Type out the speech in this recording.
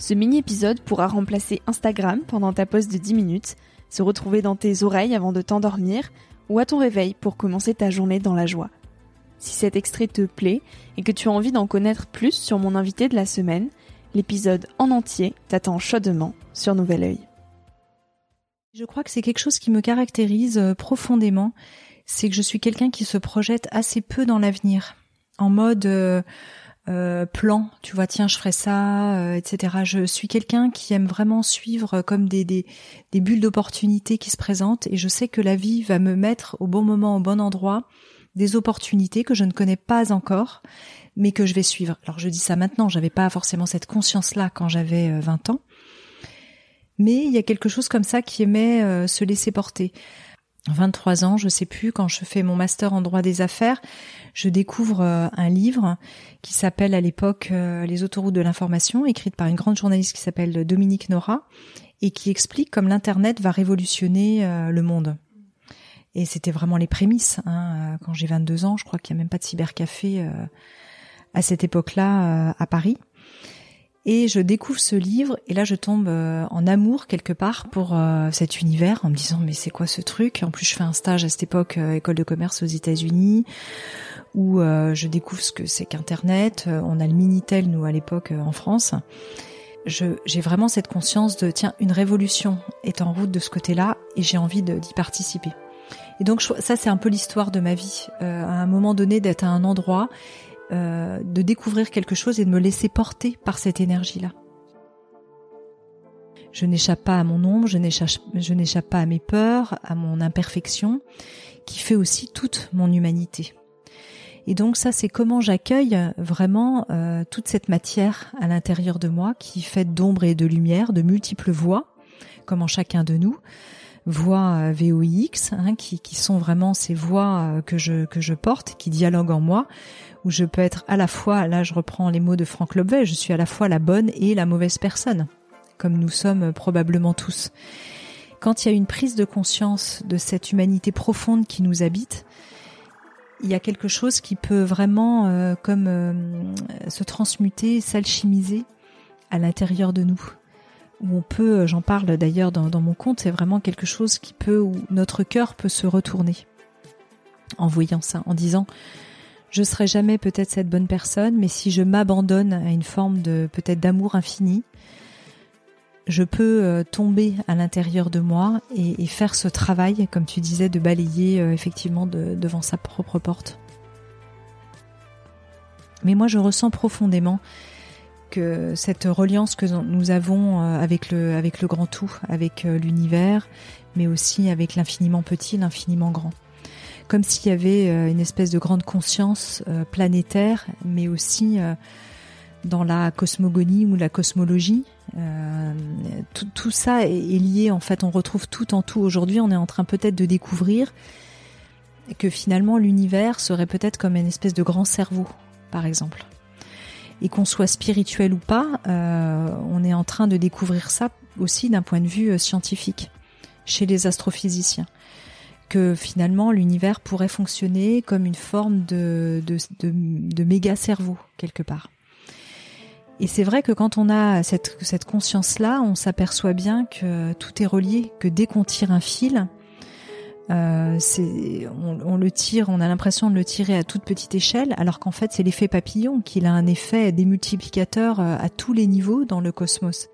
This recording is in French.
Ce mini-épisode pourra remplacer Instagram pendant ta pause de 10 minutes, se retrouver dans tes oreilles avant de t'endormir ou à ton réveil pour commencer ta journée dans la joie. Si cet extrait te plaît et que tu as envie d'en connaître plus sur mon invité de la semaine, l'épisode en entier t'attend chaudement sur Nouvel Oeil. Je crois que c'est quelque chose qui me caractérise euh, profondément, c'est que je suis quelqu'un qui se projette assez peu dans l'avenir, en mode euh, euh, plan, tu vois, tiens, je ferai ça, euh, etc. Je suis quelqu'un qui aime vraiment suivre comme des, des, des bulles d'opportunités qui se présentent et je sais que la vie va me mettre au bon moment, au bon endroit, des opportunités que je ne connais pas encore, mais que je vais suivre. Alors je dis ça maintenant, j'avais pas forcément cette conscience-là quand j'avais 20 euh, ans, mais il y a quelque chose comme ça qui aimait se laisser porter. 23 ans, je sais plus, quand je fais mon master en droit des affaires, je découvre euh, un livre qui s'appelle à l'époque euh, Les autoroutes de l'information, écrite par une grande journaliste qui s'appelle Dominique Nora, et qui explique comme l'Internet va révolutionner euh, le monde. Et c'était vraiment les prémices. Hein. Quand j'ai 22 ans, je crois qu'il n'y a même pas de cybercafé à cette époque-là à Paris. Et je découvre ce livre et là je tombe euh, en amour quelque part pour euh, cet univers en me disant mais c'est quoi ce truc? En plus je fais un stage à cette époque euh, école de commerce aux États-Unis où je découvre ce que c'est qu'Internet. On a le Minitel nous à l'époque en France. j'ai vraiment cette conscience de tiens une révolution est en route de ce côté-là et j'ai envie d'y participer. Et donc ça c'est un peu l'histoire de ma vie. à un moment donné d'être à un endroit euh, de découvrir quelque chose et de me laisser porter par cette énergie-là. Je n'échappe pas à mon ombre, je n'échappe pas à mes peurs, à mon imperfection, qui fait aussi toute mon humanité. Et donc ça, c'est comment j'accueille vraiment euh, toute cette matière à l'intérieur de moi, qui fait d'ombre et de lumière, de multiples voix, comme en chacun de nous, voix euh, VOIX, hein, qui, qui, sont vraiment ces voix que je, que je porte, qui dialoguent en moi, où je peux être à la fois, là je reprends les mots de Franck Lobvet, je suis à la fois la bonne et la mauvaise personne, comme nous sommes probablement tous. Quand il y a une prise de conscience de cette humanité profonde qui nous habite, il y a quelque chose qui peut vraiment euh, comme euh, se transmuter, s'alchimiser à l'intérieur de nous. Où on peut, j'en parle d'ailleurs dans, dans mon compte, c'est vraiment quelque chose qui peut, où notre cœur peut se retourner en voyant ça, en disant je serai jamais peut-être cette bonne personne, mais si je m'abandonne à une forme de peut-être d'amour infini, je peux euh, tomber à l'intérieur de moi et, faire ce travail, comme tu disais, de balayer euh, effectivement devant sa propre porte. Mais moi, je ressens profondément cette reliance que nous avons euh, avec le, grand tout, avec l'univers, mais aussi avec l'infiniment petit, l'infiniment grand comme s'il y avait euh, une espèce de grande conscience euh, planétaire, mais aussi euh, dans la cosmogonie ou la cosmologie. tout, ça est, lié, en fait, on retrouve tout en tout. Aujourd'hui, on est en train peut-être de découvrir que finalement l'univers serait peut-être comme une espèce de grand cerveau, par exemple. Et qu'on soit spirituel ou pas, on est en train de découvrir ça aussi d'un point de vue scientifique, chez les astrophysiciens que finalement l'univers pourrait fonctionner comme une forme de méga cerveau quelque part. Et c'est vrai que quand on a cette, cette conscience-là, on s'aperçoit bien que tout est relié, que dès qu'on tire un fil, euh, on, le tire, on a l'impression de le tirer à toute petite échelle, alors qu'en fait c'est l'effet papillon, qu'il a un effet démultiplicateur euh, à tous les niveaux dans le cosmos.